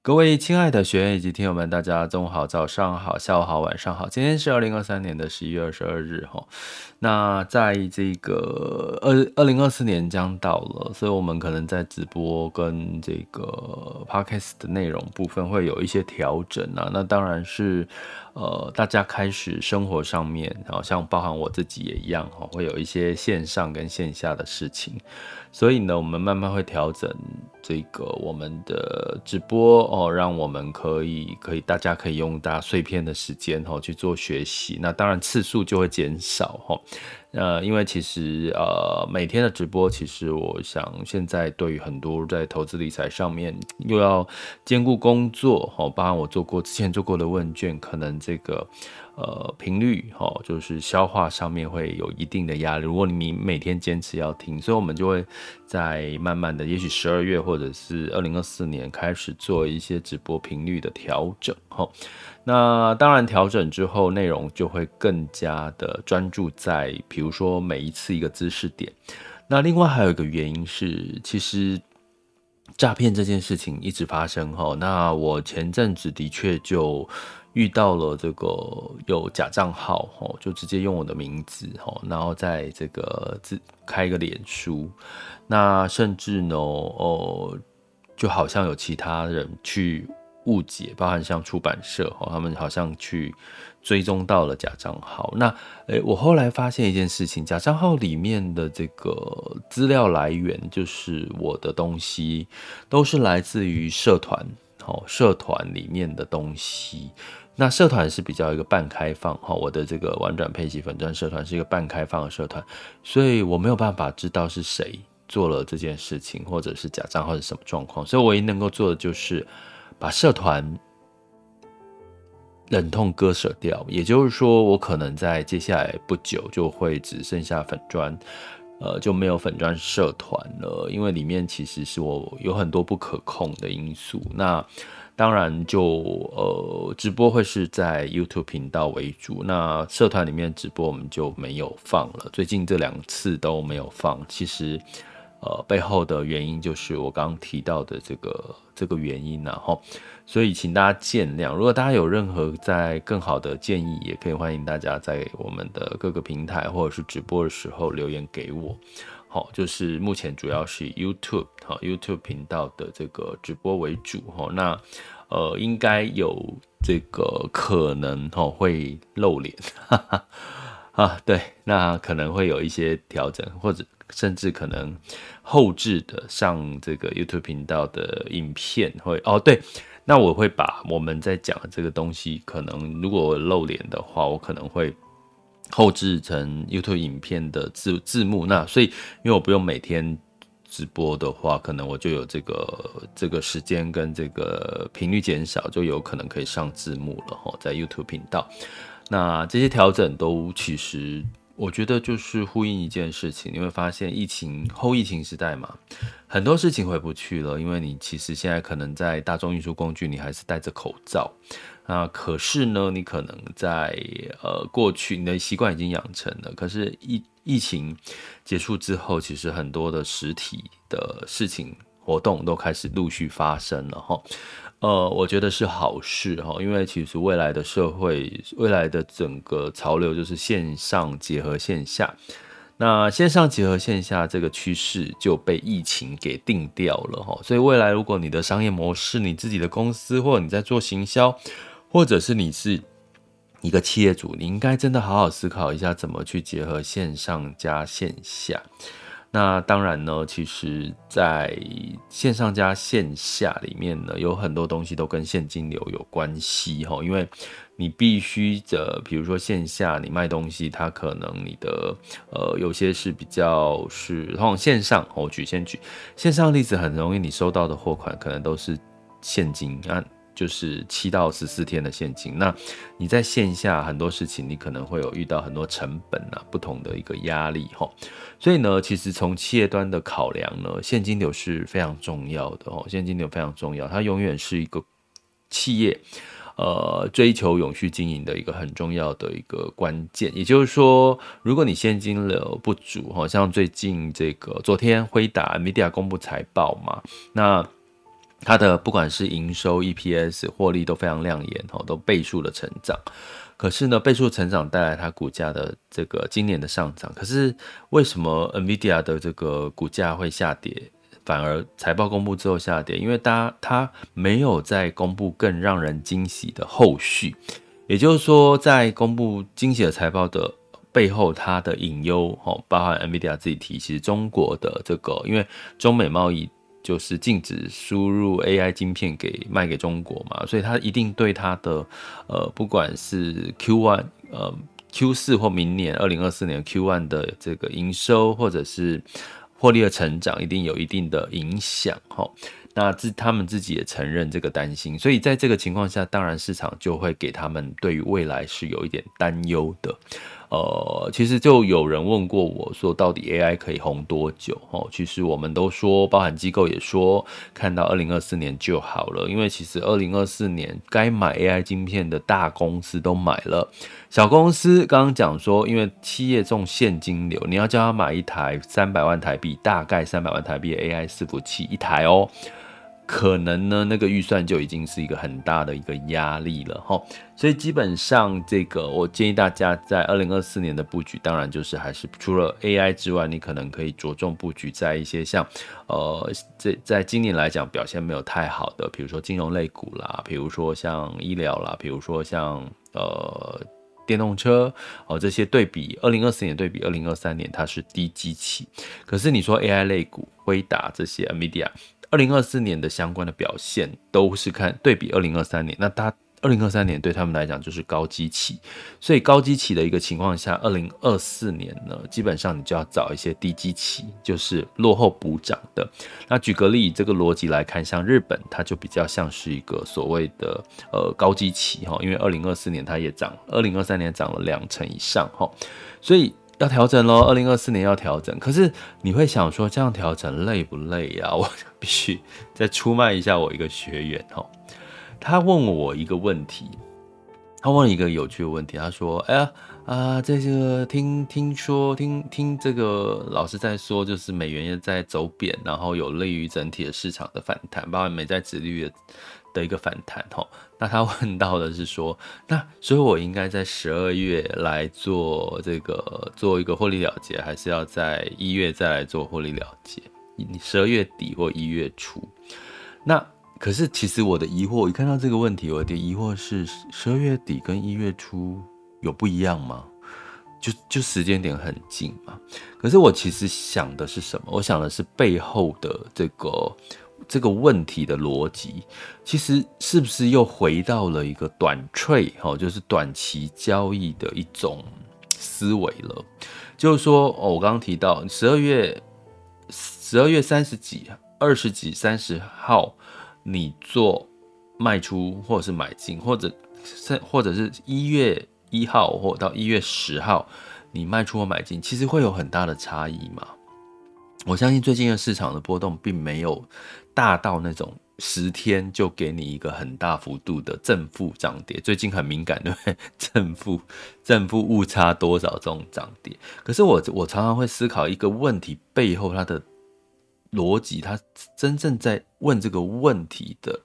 各位亲爱的学员以及听友们，大家中午好、早上好、下午好、晚上好。今天是二零二三年的十一月二十二日，哈。那在这个二二零二四年将到了，所以我们可能在直播跟这个 podcast 的内容部分会有一些调整啊。那当然是。呃，大家开始生活上面，好像包含我自己也一样哈，会有一些线上跟线下的事情，所以呢，我们慢慢会调整这个我们的直播哦，让我们可以可以大家可以用大家碎片的时间哈去做学习，那当然次数就会减少哈。呃，因为其实呃，每天的直播，其实我想现在对于很多在投资理财上面又要兼顾工作，哦，包含我做过之前做过的问卷，可能这个呃频率，哦，就是消化上面会有一定的压力。如果你每天坚持要听，所以我们就会在慢慢的，也许十二月或者是二零二四年开始做一些直播频率的调整，哈。那当然，调整之后内容就会更加的专注在，比如说每一次一个知识点。那另外还有一个原因是，其实诈骗这件事情一直发生哈。那我前阵子的确就遇到了这个有假账号，就直接用我的名字，然后在这个自开一个脸书，那甚至呢哦，就好像有其他人去。误解，包含像出版社，他们好像去追踪到了假账号。那诶、我后来发现一件事情，假账号里面的这个资料来源，就是我的东西，都是来自于社团，社团里面的东西。那社团是比较一个半开放哈，我的这个玩转配息粉专社团是一个半开放的社团，所以我没有办法知道是谁做了这件事情，或者是假账号是什么状况。所以唯一能够做的就是。把社团忍痛割舍掉，也就是说，我可能在接下来不久就会只剩下粉砖，呃，就没有粉专社团了，因为里面其实是我有很多不可控的因素。那当然就呃，直播会是在 YouTube 频道为主，那社团里面直播我们就没有放了，最近这两次都没有放。其实。呃，背后的原因就是我刚刚提到的这个这个原因，然后，所以请大家见谅。如果大家有任何在更好的建议，也可以欢迎大家在我们的各个平台或者是直播的时候留言给我。好，就是目前主要是 YouTube 好 YouTube 频道的这个直播为主哈。那呃，应该有这个可能哈会露脸，哈 哈啊，对，那可能会有一些调整或者。甚至可能后置的上这个 YouTube 频道的影片会哦，对，那我会把我们在讲的这个东西，可能如果露脸的话，我可能会后制成 YouTube 影片的字字幕。那所以，因为我不用每天直播的话，可能我就有这个这个时间跟这个频率减少，就有可能可以上字幕了哈，在 YouTube 频道。那这些调整都其实。我觉得就是呼应一件事情，你会发现疫情后疫情时代嘛，很多事情回不去了，因为你其实现在可能在大众运输工具，你还是戴着口罩啊。可是呢，你可能在呃过去你的习惯已经养成了，可是疫疫情结束之后，其实很多的实体的事情活动都开始陆续发生了哈。呃，我觉得是好事哈，因为其实未来的社会，未来的整个潮流就是线上结合线下。那线上结合线下这个趋势就被疫情给定掉了哈，所以未来如果你的商业模式，你自己的公司，或者你在做行销，或者是你是一个企业主，你应该真的好好思考一下，怎么去结合线上加线下。那当然呢，其实在线上加线下里面呢，有很多东西都跟现金流有关系哈，因为你必须的，比如说线下你卖东西，它可能你的呃有些是比较是，通往线上我举先举线上例子，很容易你收到的货款可能都是现金啊。就是七到十四天的现金。那你在线下很多事情，你可能会有遇到很多成本啊，不同的一个压力哈。所以呢，其实从企业端的考量呢，现金流是非常重要的哦。现金流非常重要，它永远是一个企业呃追求永续经营的一个很重要的一个关键。也就是说，如果你现金流不足，好像最近这个昨天辉达 Media 公布财报嘛，那。它的不管是营收、EPS、获利都非常亮眼哦，都倍数的成长。可是呢，倍数成长带来它股价的这个今年的上涨。可是为什么 NVIDIA 的这个股价会下跌，反而财报公布之后下跌？因为大家它没有在公布更让人惊喜的后续。也就是说，在公布惊喜的财报的背后，它的隐忧哦，包含 NVIDIA 自己提，其实中国的这个因为中美贸易。就是禁止输入 AI 晶片给卖给中国嘛，所以它一定对它的呃，不管是 Q1 呃 Q 四或明年二零二四年 Q1 的这个营收或者是获利的成长，一定有一定的影响哈。那自他们自己也承认这个担心，所以在这个情况下，当然市场就会给他们对于未来是有一点担忧的。呃，其实就有人问过我说，到底 AI 可以红多久？哦，其实我们都说，包含机构也说，看到二零二四年就好了。因为其实二零二四年该买 AI 晶片的大公司都买了，小公司刚刚讲说，因为企业重现金流，你要叫他买一台三百万台币，大概三百万台币的 AI 伺服器一台哦。可能呢，那个预算就已经是一个很大的一个压力了哈，所以基本上这个我建议大家在二零二四年的布局，当然就是还是除了 AI 之外，你可能可以着重布局在一些像呃，在在今年来讲表现没有太好的，比如说金融类股啦，比如说像医疗啦，比如说像呃电动车哦，这些对比二零二四年对比二零二三年它是低基期，可是你说 AI 类股，辉达这些 NVIDIA。二零二四年的相关的表现都是看对比二零二三年，那它二零二三年对他们来讲就是高基期，所以高基期的一个情况下，二零二四年呢，基本上你就要找一些低基期，就是落后补涨的。那举个例，这个逻辑来看，像日本，它就比较像是一个所谓的呃高基期哈，因为二零二四年它也涨，二零二三年涨了两成以上哈，所以。要调整喽，二零二四年要调整。可是你会想说，这样调整累不累呀？我必须再出卖一下我一个学员哦。他问我一个问题，他问了一个有趣的问题。他说：“哎呀啊，这个听听说听听这个老师在说，就是美元也在走贬，然后有利于整体的市场的反弹，包括美债殖利率的。”的一个反弹吼，那他问到的是说，那所以我应该在十二月来做这个做一个获利了结，还是要在一月再来做获利了结？你十二月底或一月初？那可是其实我的疑惑，一看到这个问题，我的疑惑是十二月底跟一月初有不一样吗？就就时间点很近嘛？可是我其实想的是什么？我想的是背后的这个。这个问题的逻辑，其实是不是又回到了一个短 trade 哈，就是短期交易的一种思维了？就是说，我刚刚提到十二月十二月三十几、二十几、三十号，你做卖出或者是买进，或者是或者是一月一号或到一月十号，你卖出或买进，其实会有很大的差异吗？我相信最近的市场的波动并没有大到那种十天就给你一个很大幅度的正负涨跌。最近很敏感，对不对？正负正负误差多少这种涨跌？可是我我常常会思考一个问题背后它的逻辑，它真正在问这个问题的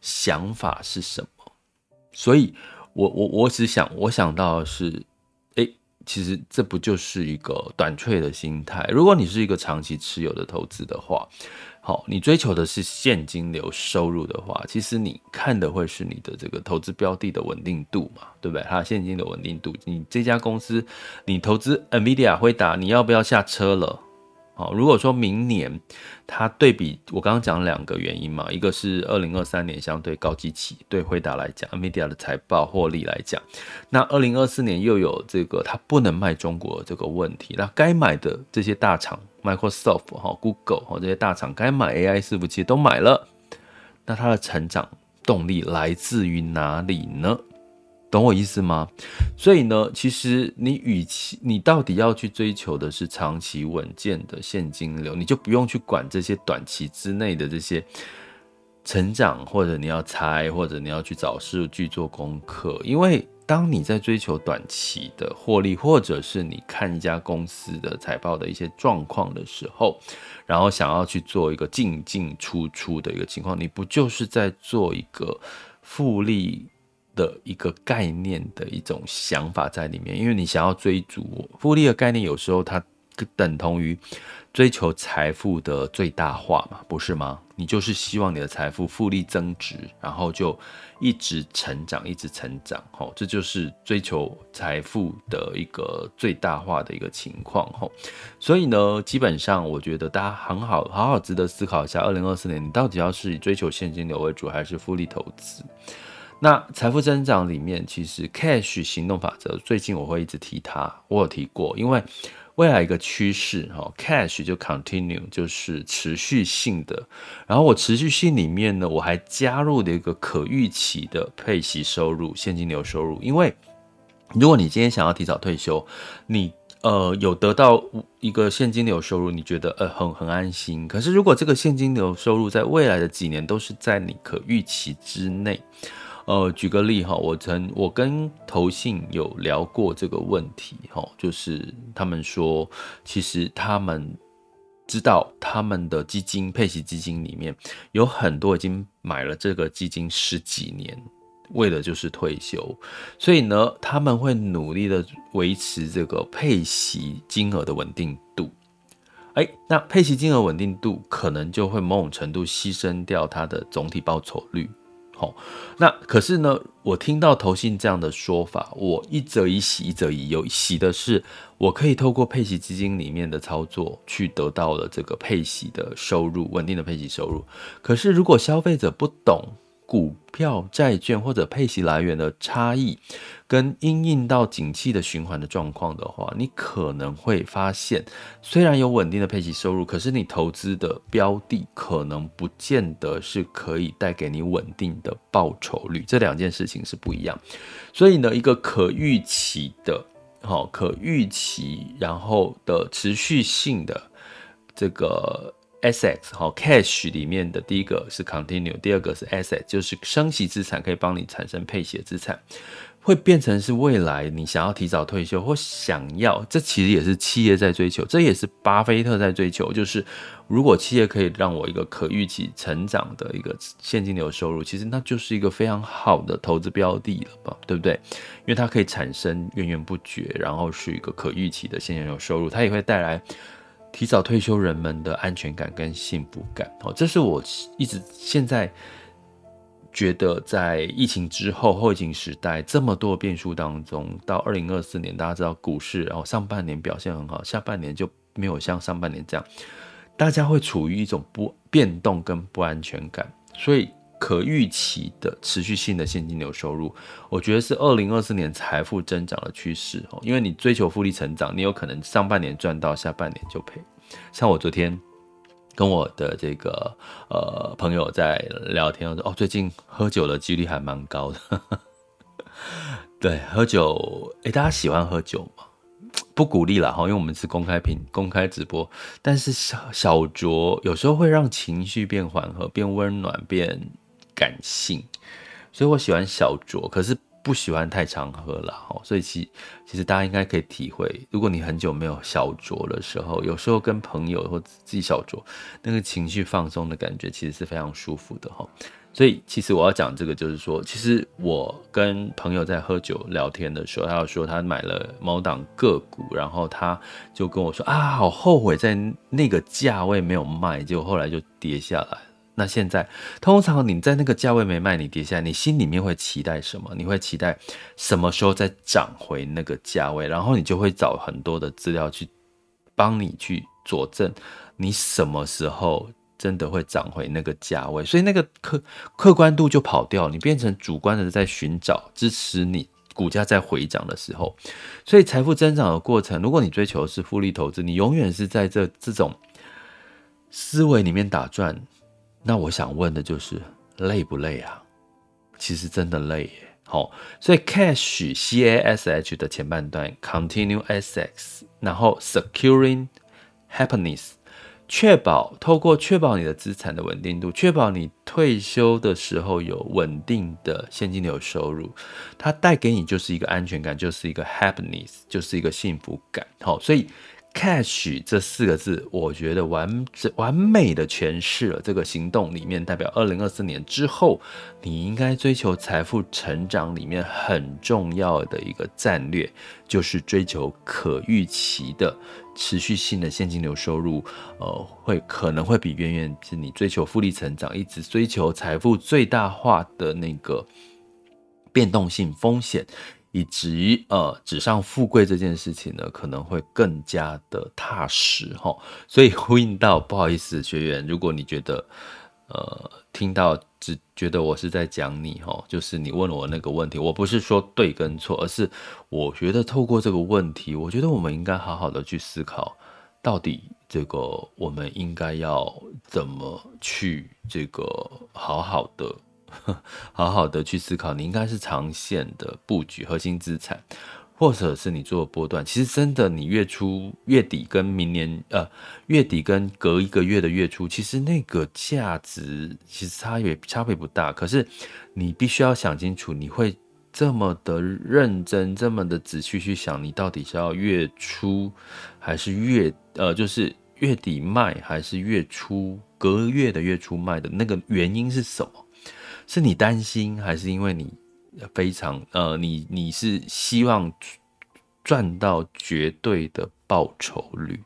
想法是什么？所以我我我只想我想到的是。其实这不就是一个短脆的心态？如果你是一个长期持有的投资的话，好，你追求的是现金流收入的话，其实你看的会是你的这个投资标的的稳定度嘛，对不对？它现金的稳定度，你这家公司，你投资 NVIDIA 会打，你要不要下车了？好，如果说明年它对比我刚刚讲两个原因嘛，一个是二零二三年相对高基期，对辉达来讲 m e d i a 的财报获利来讲，那二零二四年又有这个它不能卖中国这个问题，那该买的这些大厂，Microsoft 哈、Google 哈这些大厂该买 AI 伺服器都买了，那它的成长动力来自于哪里呢？懂我意思吗？所以呢，其实你与其你到底要去追求的是长期稳健的现金流，你就不用去管这些短期之内的这些成长，或者你要猜，或者你要去找数据做功课。因为当你在追求短期的获利，或者是你看一家公司的财报的一些状况的时候，然后想要去做一个进进出出的一个情况，你不就是在做一个复利？的一个概念的一种想法在里面，因为你想要追逐复利的概念，有时候它等同于追求财富的最大化嘛，不是吗？你就是希望你的财富复利增值，然后就一直成长，一直成长，吼，这就是追求财富的一个最大化的一个情况，吼。所以呢，基本上我觉得大家很好，好好值得思考一下，二零二四年你到底要是以追求现金流为主，还是复利投资？那财富增长里面，其实 cash 行动法则最近我会一直提它，我有提过，因为未来一个趋势哈，cash 就 continue 就是持续性的。然后我持续性里面呢，我还加入了一个可预期的配息收入、现金流收入。因为如果你今天想要提早退休，你呃有得到一个现金流收入，你觉得呃很很安心。可是如果这个现金流收入在未来的几年都是在你可预期之内。呃，举个例哈，我曾我跟投信有聊过这个问题哈，就是他们说，其实他们知道他们的基金配息基金里面有很多已经买了这个基金十几年，为了就是退休，所以呢，他们会努力的维持这个配息金额的稳定度。哎，那配息金额稳定度可能就会某种程度牺牲掉它的总体报酬率。那可是呢，我听到投信这样的说法，我一则以喜，一则以忧。喜的是，我可以透过配息基金里面的操作，去得到了这个配息的收入，稳定的配息收入。可是如果消费者不懂，股票、债券或者配息来源的差异，跟因应到景气的循环的状况的话，你可能会发现，虽然有稳定的配息收入，可是你投资的标的可能不见得是可以带给你稳定的报酬率，这两件事情是不一样。所以呢，一个可预期的、好可预期，然后的持续性的这个。Asset 好，cash 里面的第一个是 continue，第二个是 asset，就是生息资产，可以帮你产生配息的资产，会变成是未来你想要提早退休或想要，这其实也是企业在追求，这也是巴菲特在追求，就是如果企业可以让我一个可预期成长的一个现金流收入，其实那就是一个非常好的投资标的了吧，对不对？因为它可以产生源源不绝，然后是一个可预期的现金流收入，它也会带来。提早退休人们的安全感跟幸福感，哦，这是我一直现在觉得，在疫情之后后疫情时代这么多变数当中，到二零二四年，大家知道股市，然后上半年表现很好，下半年就没有像上半年这样，大家会处于一种不变动跟不安全感，所以。可预期的持续性的现金流收入，我觉得是二零二四年财富增长的趋势哦。因为你追求复利成长，你有可能上半年赚到，下半年就赔。像我昨天跟我的这个呃朋友在聊天，我说哦，最近喝酒的几率还蛮高的。对，喝酒，诶，大家喜欢喝酒吗？不鼓励啦哈，因为我们是公开品、公开直播，但是小小酌有时候会让情绪变缓和、变温暖、变。感性，所以我喜欢小酌，可是不喜欢太常喝了哈。所以其其实大家应该可以体会，如果你很久没有小酌的时候，有时候跟朋友或自己小酌，那个情绪放松的感觉其实是非常舒服的哈。所以其实我要讲这个，就是说，其实我跟朋友在喝酒聊天的时候，他要说他买了某档个股，然后他就跟我说啊，好后悔在那个价位没有卖，结果后来就跌下来。那现在，通常你在那个价位没卖，你跌下来，你心里面会期待什么？你会期待什么时候再涨回那个价位？然后你就会找很多的资料去帮你去佐证你什么时候真的会涨回那个价位，所以那个客客观度就跑掉，你变成主观的在寻找支持你股价在回涨的时候，所以财富增长的过程，如果你追求的是复利投资，你永远是在这这种思维里面打转。那我想问的就是累不累啊？其实真的累耶。好，所以 cash C A S H 的前半段 continue S X，然后 securing happiness，确保透过确保你的资产的稳定度，确保你退休的时候有稳定的现金流收入，它带给你就是一个安全感，就是一个 happiness，就是一个幸福感。好，所以。Cash 这四个字，我觉得完完美的诠释了这个行动里面代表二零二四年之后，你应该追求财富成长里面很重要的一个战略，就是追求可预期的持续性的现金流收入。呃，会可能会比远远是你追求复利成长，一直追求财富最大化的那个变动性风险。以及呃，纸上富贵这件事情呢，可能会更加的踏实哈。所以呼应到，不好意思，学员，如果你觉得呃，听到只觉得我是在讲你哈，就是你问了我那个问题，我不是说对跟错，而是我觉得透过这个问题，我觉得我们应该好好的去思考，到底这个我们应该要怎么去这个好好的。好好的去思考，你应该是长线的布局核心资产，或者是你做波段。其实真的，你月初、月底跟明年呃月底跟隔一个月的月初，其实那个价值其实差别差别不大。可是你必须要想清楚，你会这么的认真、这么的仔细去想，你到底是要月初还是月呃，就是月底卖，还是月初隔月的月初卖的那个原因是什么？是你担心，还是因为你非常呃，你你是希望赚到绝对的报酬率？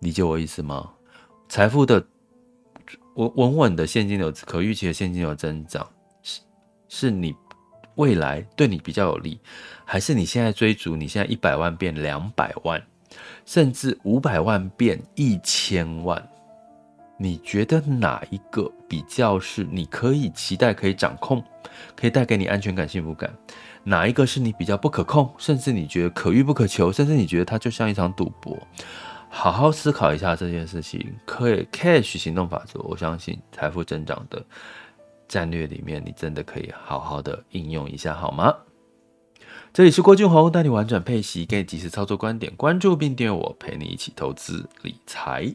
理解我意思吗？财富的稳稳稳的现金流、可预期的现金流增长，是是你未来对你比较有利，还是你现在追逐，你现在一百万变两百万，甚至五百万变一千万？你觉得哪一个比较是你可以期待、可以掌控、可以带给你安全感、幸福感？哪一个是你比较不可控，甚至你觉得可遇不可求，甚至你觉得它就像一场赌博？好好思考一下这件事情。可以 Cash 行动法则，我相信财富增长的战略里面，你真的可以好好的应用一下，好吗？这里是郭俊宏，带你玩转配息，给你及时操作观点，关注并订阅我，陪你一起投资理财。